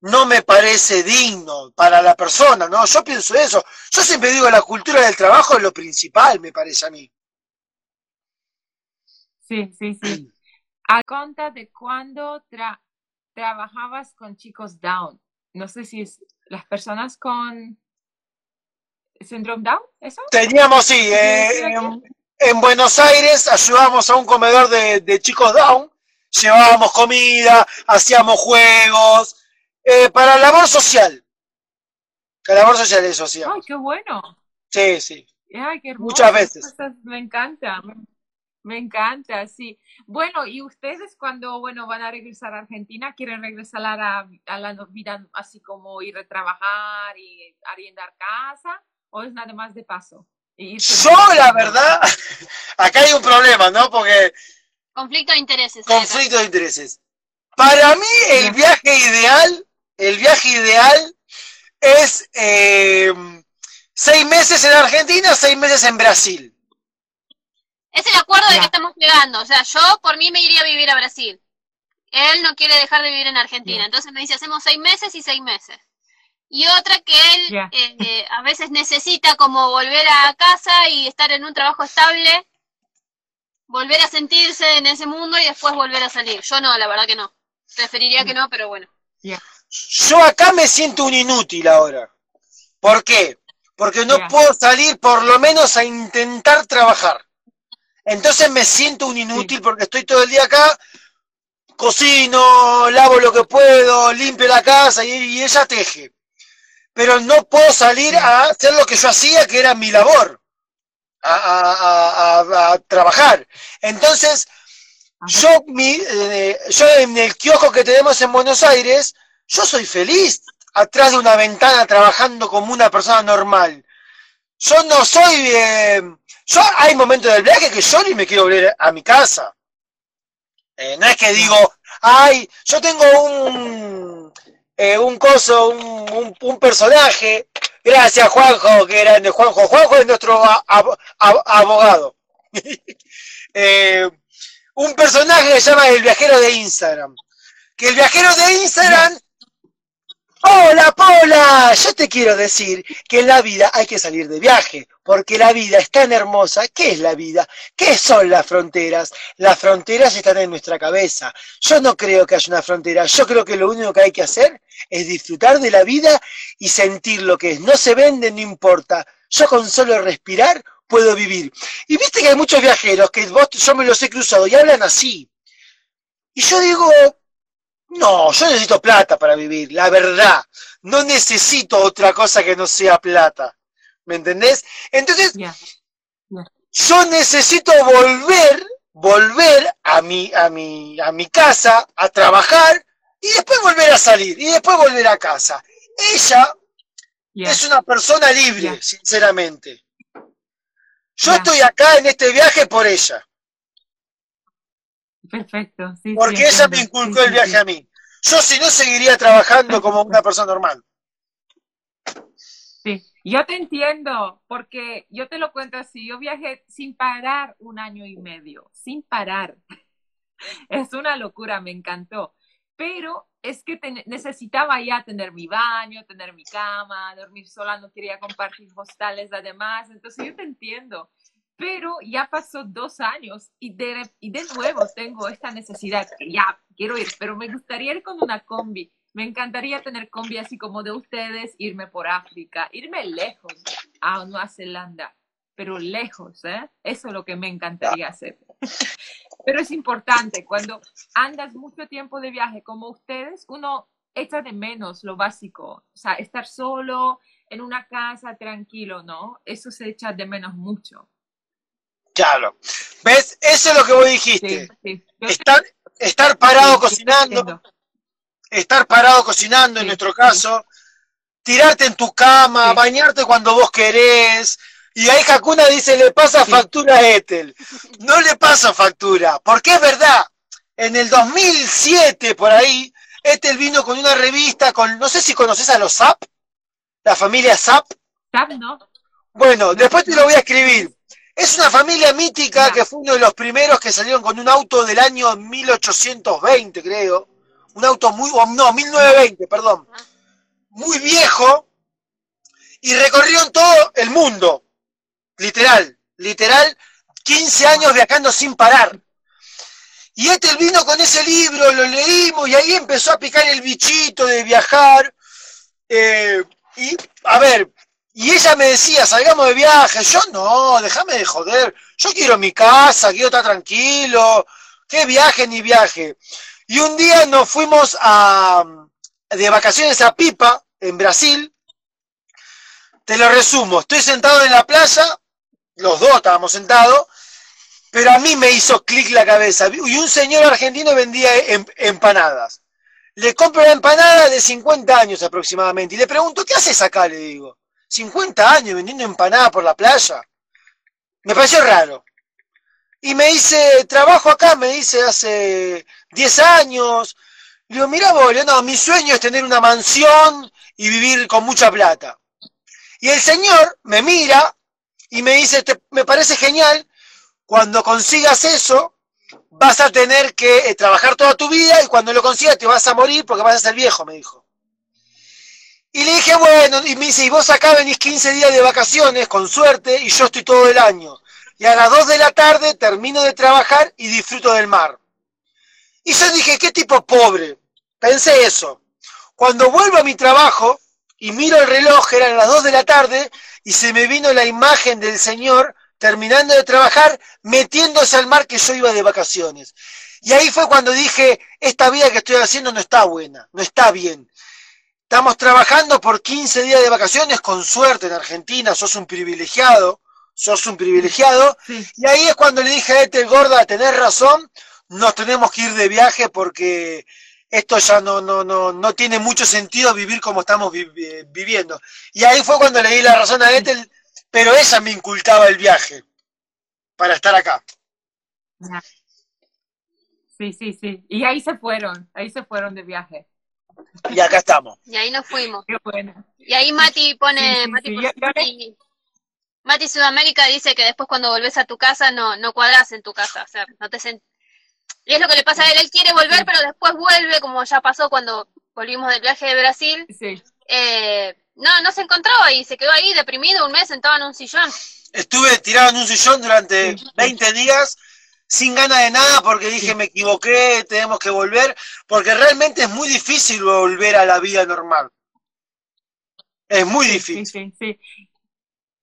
No me parece digno para la persona, ¿no? Yo pienso eso. Yo siempre digo, la cultura del trabajo es lo principal, me parece a mí. Sí, sí, sí. A cuenta de cuando tra- trabajabas con chicos down. No sé si es las personas con síndrome Down, ¿eso? Teníamos, sí, eh, en, en Buenos Aires ayudábamos a un comedor de, de chicos Down, llevábamos comida, hacíamos juegos, eh, para labor social. Para labor social eso Ay, hacíamos. qué bueno. Sí, sí. Ay, qué hermoso. Muchas veces. Me encanta, me, me encanta, sí. Bueno, y ustedes cuando, bueno, van a regresar a Argentina, ¿quieren regresar a la, a la vida así como ir a trabajar y arrendar casa? ¿O es nada más de paso? Y irse Yo, de- la verdad, acá hay un problema, ¿no? Porque Conflicto de intereses. conflicto de intereses. Para mí, el viaje ideal, el viaje ideal es eh, seis meses en Argentina, seis meses en Brasil. Es el acuerdo de que estamos llegando. O sea, yo por mí me iría a vivir a Brasil. Él no quiere dejar de vivir en Argentina. Entonces me dice, hacemos seis meses y seis meses. Y otra que él eh, eh, a veces necesita como volver a casa y estar en un trabajo estable, volver a sentirse en ese mundo y después volver a salir. Yo no, la verdad que no. Preferiría que no, pero bueno. Yo acá me siento un inútil ahora. ¿Por qué? Porque no puedo salir por lo menos a intentar trabajar. Entonces me siento un inútil porque estoy todo el día acá, cocino, lavo lo que puedo, limpio la casa y, y ella teje. Pero no puedo salir a hacer lo que yo hacía, que era mi labor, a, a- a- trabajar. Entonces, yo, mi, eh, yo en el kiosco que tenemos en Buenos Aires, yo soy feliz atrás de una ventana trabajando como una persona normal. Yo no soy... eh, yo hay momentos del viaje que yo ni me quiero volver a mi casa. Eh, no es que digo, ay, yo tengo un, eh, un coso, un, un- un personaje, gracias Juanjo, que era de Juanjo. Juanjo es nuestro abogado. Eh, un personaje que se llama el viajero de Instagram. Que el viajero de Instagram Hola, Paula, yo te quiero decir que en la vida hay que salir de viaje, porque la vida es tan hermosa. ¿Qué es la vida? ¿Qué son las fronteras? Las fronteras están en nuestra cabeza. Yo no creo que haya una frontera. Yo creo que lo único que hay que hacer es disfrutar de la vida y sentir lo que es. No se vende, no importa. Yo con solo respirar puedo vivir. Y viste que hay muchos viajeros que vos, yo me los he cruzado y hablan así. Y yo digo, no, yo necesito plata para vivir, la verdad. No necesito otra cosa que no sea plata. ¿Me entendés? Entonces, yo necesito volver, volver a mi, a mi, a mi casa, a trabajar, y después volver a salir, y después volver a casa. Ella es una persona libre, sinceramente. Yo estoy acá en este viaje por ella, Perfecto. Sí, sí, porque ella me inculcó Sí, el viaje a mí. Yo si no seguiría trabajando como una persona normal. Sí, yo te entiendo, porque yo te lo cuento así, yo viajé sin parar un año y medio, sin parar. Es una locura, me encantó. Pero es que te- necesitaba ya tener mi baño, tener mi cama, dormir sola, no quería compartir hostales además, entonces yo te entiendo. Pero ya pasó dos años y de, nuevo tengo esta necesidad, que ya quiero ir, pero me gustaría ir con una combi. Me encantaría tener combi así como de ustedes, irme por África, irme lejos a Nueva Zelanda, pero lejos, ¿eh? Eso es lo que me encantaría hacer. Pero es importante, cuando andas mucho tiempo de viaje como ustedes, uno echa de menos lo básico, o sea, estar solo en una casa tranquilo, ¿no? Eso se echa de menos mucho. Claro. ¿Ves? Eso es lo que vos dijiste. sí. Estar, estar parado sí, cocinando, estar parado cocinando en nuestro caso, tirarte en tu cama, bañarte cuando vos querés. Y ahí Hakuna dice, le pasa factura a Ethel. No le pasa factura, porque es verdad. En el 2007, por ahí, Ethel vino con una revista con, no sé si conoces a los Zap, la familia Zap. ¿Sabes, no? Bueno, después te lo voy a escribir. Es una familia mítica que fue uno de los primeros que salieron con un auto del año 1820, creo. Un auto muy, no, 1920, perdón. Muy viejo. Y recorrieron todo el mundo. Literal, literal. 15 años viajando sin parar. Y este vino con ese libro, lo leímos y ahí empezó a picar el bichito de viajar. Eh, y, a ver, Y ella me decía, salgamos de viaje. Yo no, déjame de joder. Yo quiero mi casa, quiero estar tranquilo. ¿Qué viaje ni viaje? Y un día nos fuimos a, de vacaciones a Pipa, en Brasil. Te lo resumo, estoy sentado en la playa, los dos estábamos sentados, pero a mí me hizo clic la cabeza. Y un señor argentino vendía em, empanadas. Le compro la empanada de 50 años aproximadamente y le pregunto, ¿qué haces acá? Le digo, 50 años vendiendo empanadas por la playa. Me pareció raro. Y me dice, trabajo acá, me dice, hace 10 años. Le digo, mira vos, no, mi sueño es tener una mansión y vivir con mucha plata. Y el señor me mira y me dice, me parece genial, cuando consigas eso, vas a tener que eh, trabajar toda tu vida y cuando lo consigas te vas a morir porque vas a ser viejo, me dijo. Y le dije, bueno, y me dice, y vos acá venís 15 días de vacaciones, con suerte, y yo estoy todo el año. Y a las 2 de la tarde termino de trabajar y disfruto del mar. Y yo dije, qué tipo pobre. Pensé eso. Cuando vuelvo a mi trabajo y miro el reloj, eran las 2 de la tarde, y se me vino la imagen del señor terminando de trabajar, metiéndose al mar que yo iba de vacaciones. Y ahí fue cuando dije, esta vida que estoy haciendo no está buena, no está bien. Estamos trabajando por 15 días de vacaciones, con suerte en Argentina, sos un privilegiado, sos un privilegiado. Y ahí es cuando le dije a este gorda, tenés razón, nos tenemos que ir de viaje porque esto ya no, no, no, no tiene mucho sentido vivir como estamos viviendo. Y ahí fue cuando le di la razón a Ethel, pero ella me inculcaba el viaje para estar acá. Sí, sí, sí. Y ahí se fueron, ahí se fueron de viaje. Y acá estamos. Y ahí nos fuimos. Qué bueno. Y ahí Mati pone, Mati, Mati, Sudamérica dice que después cuando volvés a tu casa no, no cuadras en tu casa, o sea, no te Y es lo que le pasa a él, él quiere volver, pero después vuelve, como ya pasó cuando volvimos del viaje de Brasil. Sí. Eh, no, no se encontró y se quedó ahí deprimido un mes sentado en un sillón. Estuve tirado en un sillón durante 20 días sin ganas de nada porque dije me equivoqué, tenemos que volver, porque realmente es muy difícil volver a la vida normal. Es muy difícil. Sí, sí,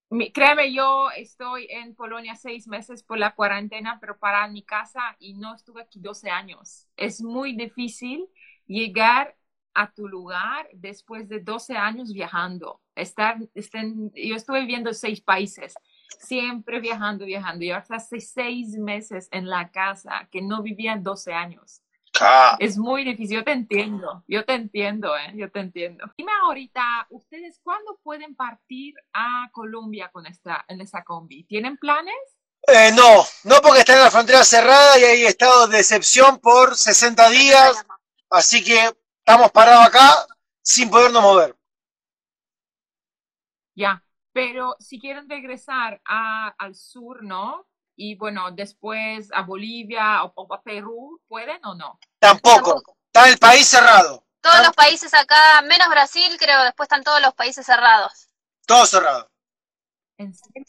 sí. créeme, yo estoy en Polonia seis meses por la cuarentena, pero para mi casa y no estuve aquí 12 años. Es muy difícil llegar a tu lugar después de 12 años viajando. Estar, estén, yo estuve viviendo seis países siempre viajando, viajando. Yo hasta hace seis meses en la casa que no vivía en 12 años. Es muy difícil, yo te entiendo, yo te entiendo, ¿eh? yo te entiendo. Dime ahorita, ¿ustedes cuándo pueden partir a Colombia con esta, en esa combi? ¿Tienen planes? Eh, no, no porque está en la frontera cerrada y hay estado de excepción por 60 días, así que estamos parados acá sin podernos mover. Ya, pero si quieren regresar al sur, ¿no? Y bueno, después a Bolivia o, a Perú, ¿pueden o no? Tampoco. Está el país cerrado. Todos los países acá, menos Brasil, creo, después están todos los países cerrados. Todo cerrado. ¿En serio?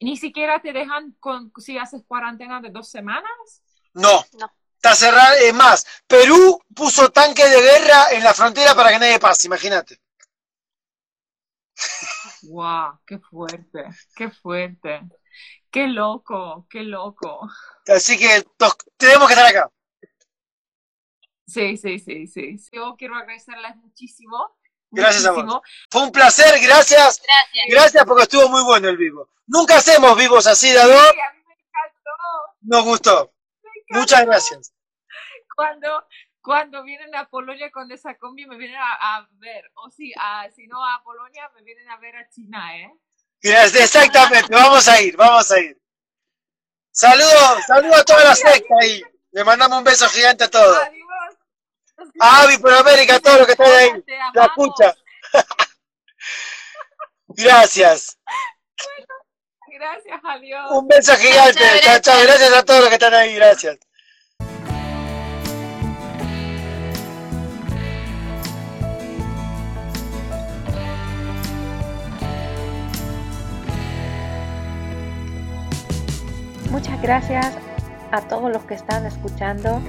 ¿Ni siquiera te dejan con, si haces cuarentena de dos semanas? No. No. Está cerrado. Es más, Perú puso tanque de guerra en la frontera para que nadie pase, imagínate. ¡Wow! ¡Qué fuerte! ¡Qué fuerte! ¡Qué loco! ¡Qué loco! Así que tenemos que estar acá. Sí, sí, sí, sí. Yo quiero agradecerles muchísimo. Gracias a vos. Fue un placer, gracias. Gracias. Gracias porque estuvo muy bueno el vivo. Nunca hacemos vivos así, Dado. Sí, a mí me encantó. Nos gustó. Muchas gracias. Cuando, cuando vienen a Polonia con esa combi me vienen a, ver, o si, si no a Polonia me vienen a ver a China, ¿eh? Exactamente, vamos a ir, vamos a ir. Saludos, saludos a toda la secta ahí. Le mandamos un beso gigante a todos. A Avi por América, a todos los que están ahí. La escucha. Gracias. gracias, adiós. Un beso gigante. Chao, chao. Gracias a todos los que están ahí. Gracias. Muchas gracias a todos los que están escuchando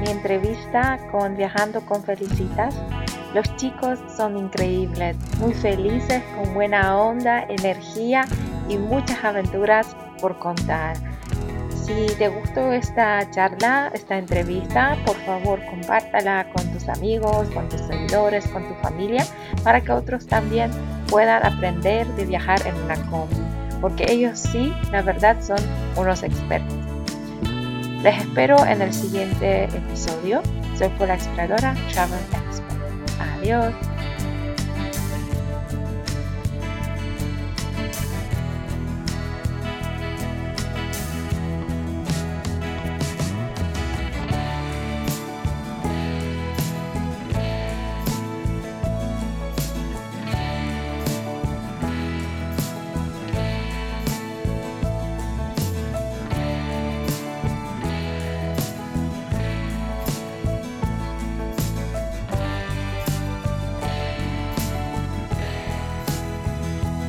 mi entrevista con Viajando con Felicitas. Los chicos son increíbles, muy felices, con buena onda, energía y muchas aventuras por contar. Si te gustó esta charla, esta entrevista, por favor compártala con tus amigos, con tus seguidores, con tu familia, para que otros también puedan aprender de viajar en una combi, porque ellos sí, la verdad, son unos expertos. Les espero en el siguiente episodio. Soy la exploradora Travel Expert. Adiós.